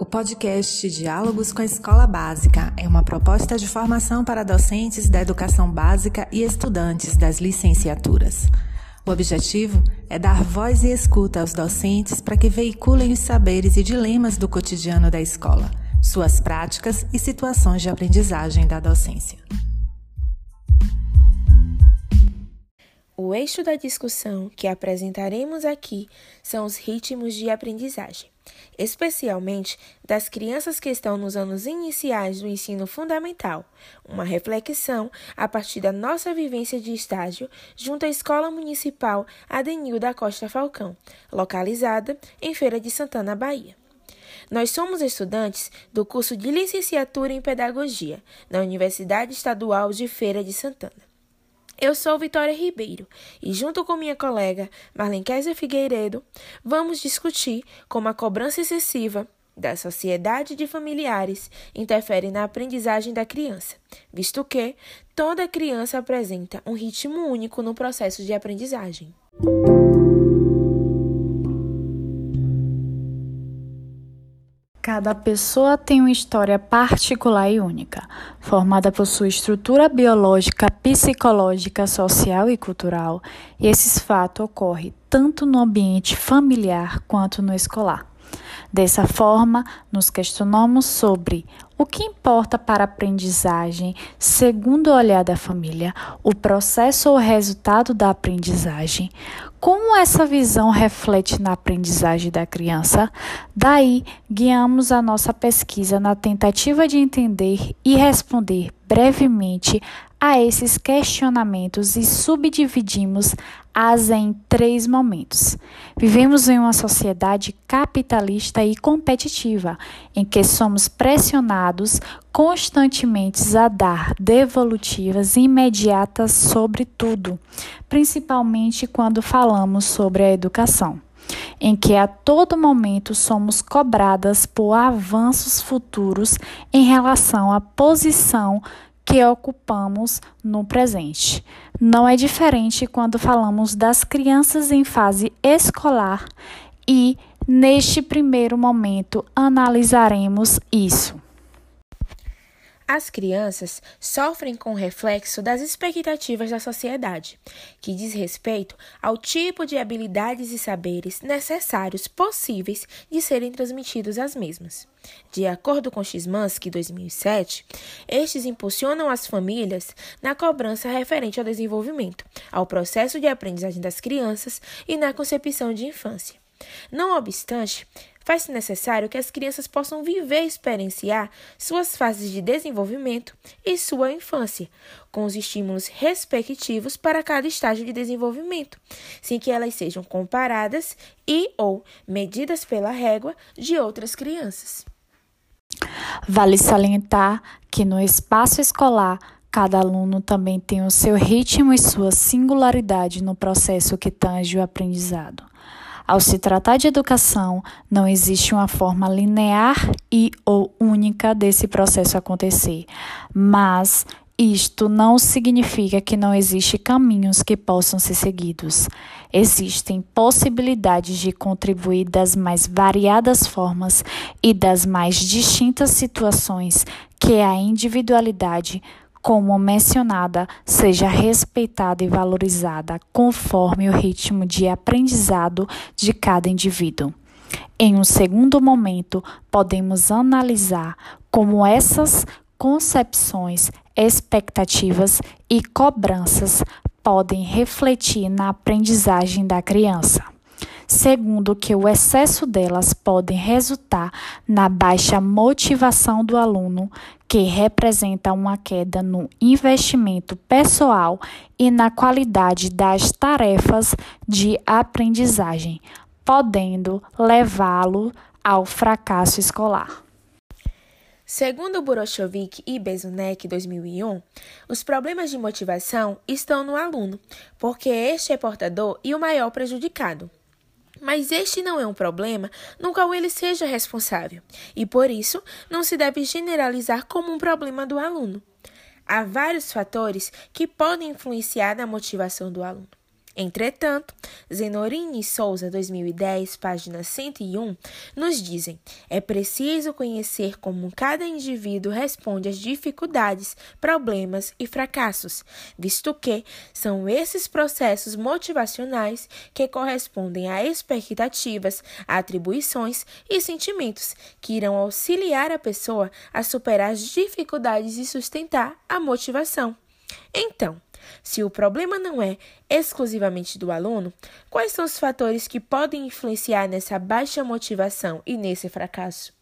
O podcast Diálogos com a Escola Básica é uma proposta de formação para docentes da educação básica e estudantes das licenciaturas. O objetivo é dar voz e escuta aos docentes para que veiculem os saberes e dilemas do cotidiano da escola, suas práticas e situações de aprendizagem da docência. O eixo da discussão que apresentaremos aqui são os ritmos de aprendizagem especialmente das crianças que estão nos anos iniciais do ensino fundamental, uma reflexão a partir da nossa vivência de estágio junto à Escola Municipal Adenil da Costa Falcão, localizada em Feira de Santana, Bahia. Nós somos estudantes do curso de Licenciatura em Pedagogia na Universidade Estadual de Feira de Santana. Eu sou Vitória Ribeiro e, junto com minha colega Marlenquésia Figueiredo, vamos discutir como a cobrança excessiva da sociedade de familiares interfere na aprendizagem da criança, visto que toda criança apresenta um ritmo único no processo de aprendizagem. Cada pessoa tem uma história particular e única, formada por sua estrutura biológica, psicológica, social e cultural, e esses fatos ocorrem tanto no ambiente familiar quanto no escolar. Dessa forma, nos questionamos sobre o que importa para a aprendizagem, segundo o olhar da família, o processo ou resultado da aprendizagem, como essa visão reflete na aprendizagem da criança? Daí, guiamos a nossa pesquisa na tentativa de entender e responder brevemente a esses questionamentos e subdividimos as em três momentos. Vivemos em uma sociedade capitalista e competitiva, em que somos pressionados constantemente a dar devolutivas imediatas sobre tudo, principalmente quando falamos sobre a educação em que a todo momento somos cobradas por avanços futuros em relação à posição que ocupamos no presente. Não é diferente quando falamos das crianças em fase escolar e, neste primeiro momento, analisaremos isso. As crianças sofrem com o reflexo das expectativas da sociedade, que diz respeito ao tipo de habilidades e saberes necessários possíveis de serem transmitidos às mesmas. De acordo com Xmansky 2007, estes impulsionam as famílias na cobrança referente ao desenvolvimento, ao processo de aprendizagem das crianças e na concepção de infância. Não obstante, faz-se necessário que as crianças possam viver e experienciar suas fases de desenvolvimento e sua infância, com os estímulos respectivos para cada estágio de desenvolvimento, sem que elas sejam comparadas e ou medidas pela régua de outras crianças. Vale salientar que no espaço escolar Cada aluno também tem o seu ritmo e sua singularidade no processo que tange o aprendizado. Ao se tratar de educação, não existe uma forma linear e ou única desse processo acontecer, mas isto não significa que não existem caminhos que possam ser seguidos. Existem possibilidades de contribuir das mais variadas formas e das mais distintas situações que a individualidade como mencionada, seja respeitada e valorizada conforme o ritmo de aprendizado de cada indivíduo. Em um segundo momento, podemos analisar como essas concepções, expectativas e cobranças podem refletir na aprendizagem da criança. Segundo, que o excesso delas pode resultar na baixa motivação do aluno, que representa uma queda no investimento pessoal e na qualidade das tarefas de aprendizagem, podendo levá-lo ao fracasso escolar. Segundo Borochovik e Bezunek 2001, os problemas de motivação estão no aluno, porque este é portador e o maior prejudicado. Mas este não é um problema no qual ele seja responsável, e por isso não se deve generalizar como um problema do aluno. Há vários fatores que podem influenciar na motivação do aluno. Entretanto, Zenorini Souza, 2010, página 101, nos dizem: é preciso conhecer como cada indivíduo responde às dificuldades, problemas e fracassos, visto que são esses processos motivacionais que correspondem a expectativas, atribuições e sentimentos que irão auxiliar a pessoa a superar as dificuldades e sustentar a motivação. Então, se o problema não é exclusivamente do aluno, quais são os fatores que podem influenciar nessa baixa motivação e nesse fracasso?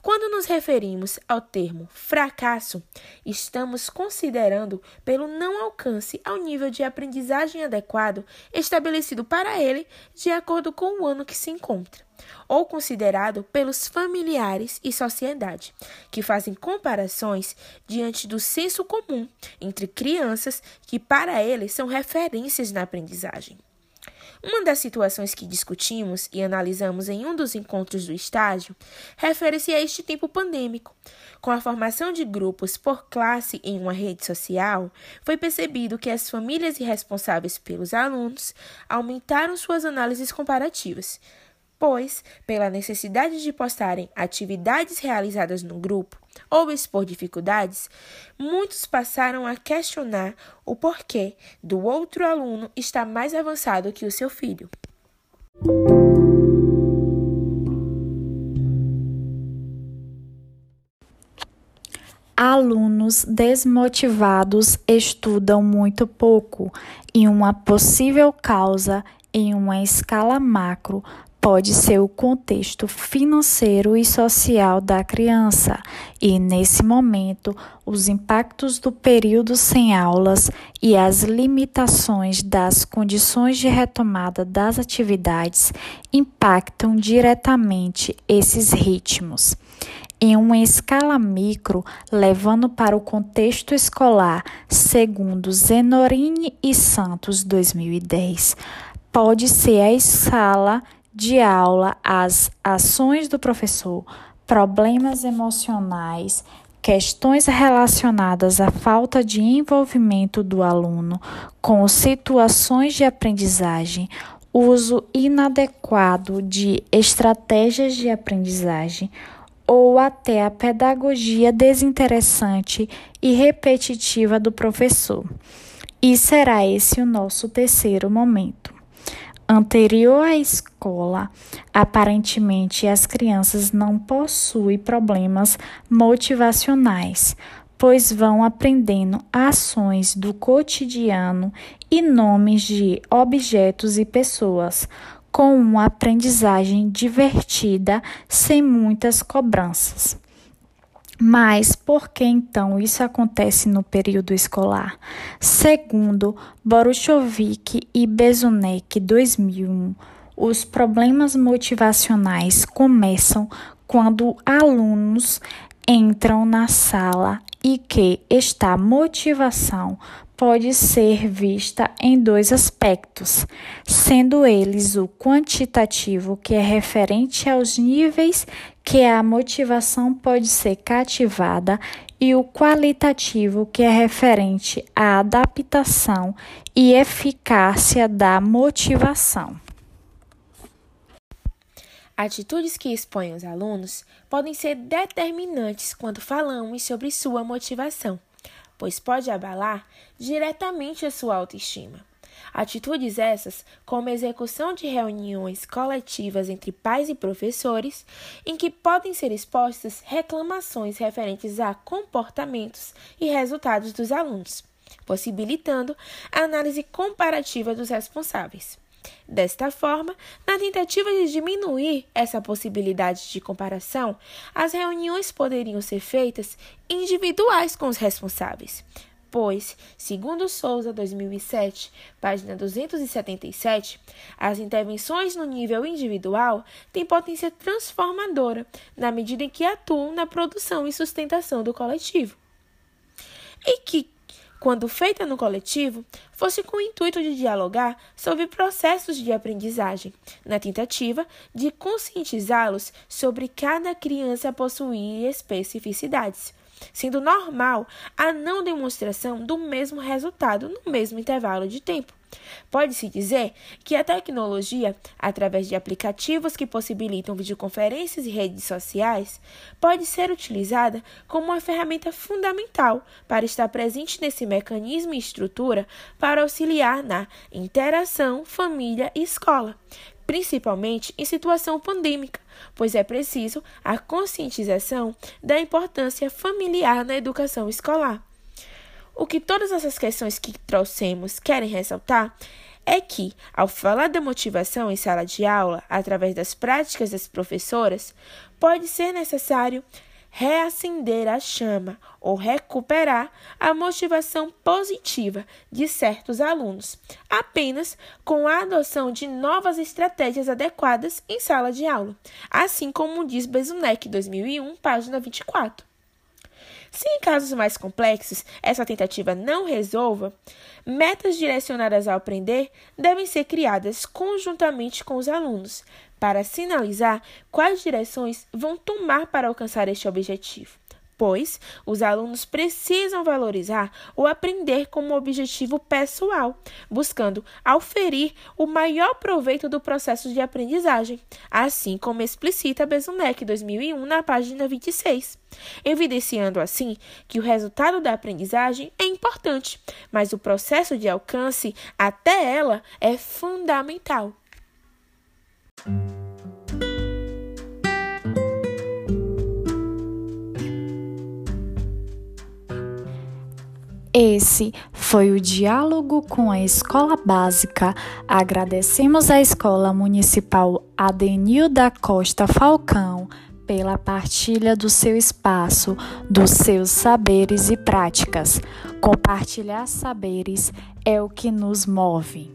Quando nos referimos ao termo fracasso, estamos considerando pelo não alcance ao nível de aprendizagem adequado estabelecido para ele de acordo com o ano que se encontra ou considerado pelos familiares e sociedade, que fazem comparações diante do senso comum entre crianças que para eles são referências na aprendizagem. Uma das situações que discutimos e analisamos em um dos encontros do estágio refere-se a este tempo pandêmico. Com a formação de grupos por classe em uma rede social, foi percebido que as famílias responsáveis pelos alunos aumentaram suas análises comparativas, pois, pela necessidade de postarem atividades realizadas no grupo ou expor dificuldades, muitos passaram a questionar o porquê do outro aluno estar mais avançado que o seu filho. Alunos desmotivados estudam muito pouco e uma possível causa em uma escala macro pode ser o contexto financeiro e social da criança, e nesse momento, os impactos do período sem aulas e as limitações das condições de retomada das atividades impactam diretamente esses ritmos. Em uma escala micro, levando para o contexto escolar, segundo Zenorini e Santos 2010, pode ser a escala de aula as ações do professor, problemas emocionais, questões relacionadas à falta de envolvimento do aluno com situações de aprendizagem, uso inadequado de estratégias de aprendizagem ou até a pedagogia desinteressante e repetitiva do professor. E será esse o nosso terceiro momento. Anterior à escola, aparentemente as crianças não possuem problemas motivacionais, pois vão aprendendo ações do cotidiano e nomes de objetos e pessoas, com uma aprendizagem divertida, sem muitas cobranças. Mas por que então isso acontece no período escolar? Segundo Boruchovic e Bezunek 2001, os problemas motivacionais começam quando alunos entram na sala e que esta motivação pode ser vista em dois aspectos, sendo eles o quantitativo, que é referente aos níveis que a motivação pode ser cativada, e o qualitativo, que é referente à adaptação e eficácia da motivação. Atitudes que expõem os alunos podem ser determinantes quando falamos sobre sua motivação pois pode abalar diretamente a sua autoestima. Atitudes essas, como a execução de reuniões coletivas entre pais e professores, em que podem ser expostas reclamações referentes a comportamentos e resultados dos alunos, possibilitando a análise comparativa dos responsáveis. Desta forma, na tentativa de diminuir essa possibilidade de comparação, as reuniões poderiam ser feitas individuais com os responsáveis, pois, segundo Souza 2007, página 277, as intervenções no nível individual têm potência transformadora na medida em que atuam na produção e sustentação do coletivo. E que quando feita no coletivo, fosse com o intuito de dialogar sobre processos de aprendizagem, na tentativa de conscientizá-los sobre cada criança possuir especificidades, sendo normal a não demonstração do mesmo resultado no mesmo intervalo de tempo. Pode-se dizer que a tecnologia, através de aplicativos que possibilitam videoconferências e redes sociais, pode ser utilizada como uma ferramenta fundamental para estar presente nesse mecanismo e estrutura para auxiliar na interação família e escola, principalmente em situação pandêmica, pois é preciso a conscientização da importância familiar na educação escolar. O que todas essas questões que trouxemos querem ressaltar é que, ao falar da motivação em sala de aula, através das práticas das professoras, pode ser necessário reacender a chama ou recuperar a motivação positiva de certos alunos, apenas com a adoção de novas estratégias adequadas em sala de aula, assim como diz Bezunek 2001, página 24. Se em casos mais complexos essa tentativa não resolva, metas direcionadas ao aprender devem ser criadas conjuntamente com os alunos, para sinalizar quais direções vão tomar para alcançar este objetivo pois os alunos precisam valorizar o aprender como objetivo pessoal, buscando auferir o maior proveito do processo de aprendizagem, assim como explicita Bezunek 2001 na página 26, evidenciando assim que o resultado da aprendizagem é importante, mas o processo de alcance até ela é fundamental. Esse foi o diálogo com a Escola Básica. Agradecemos à Escola Municipal Adenil da Costa Falcão pela partilha do seu espaço, dos seus saberes e práticas. Compartilhar saberes é o que nos move.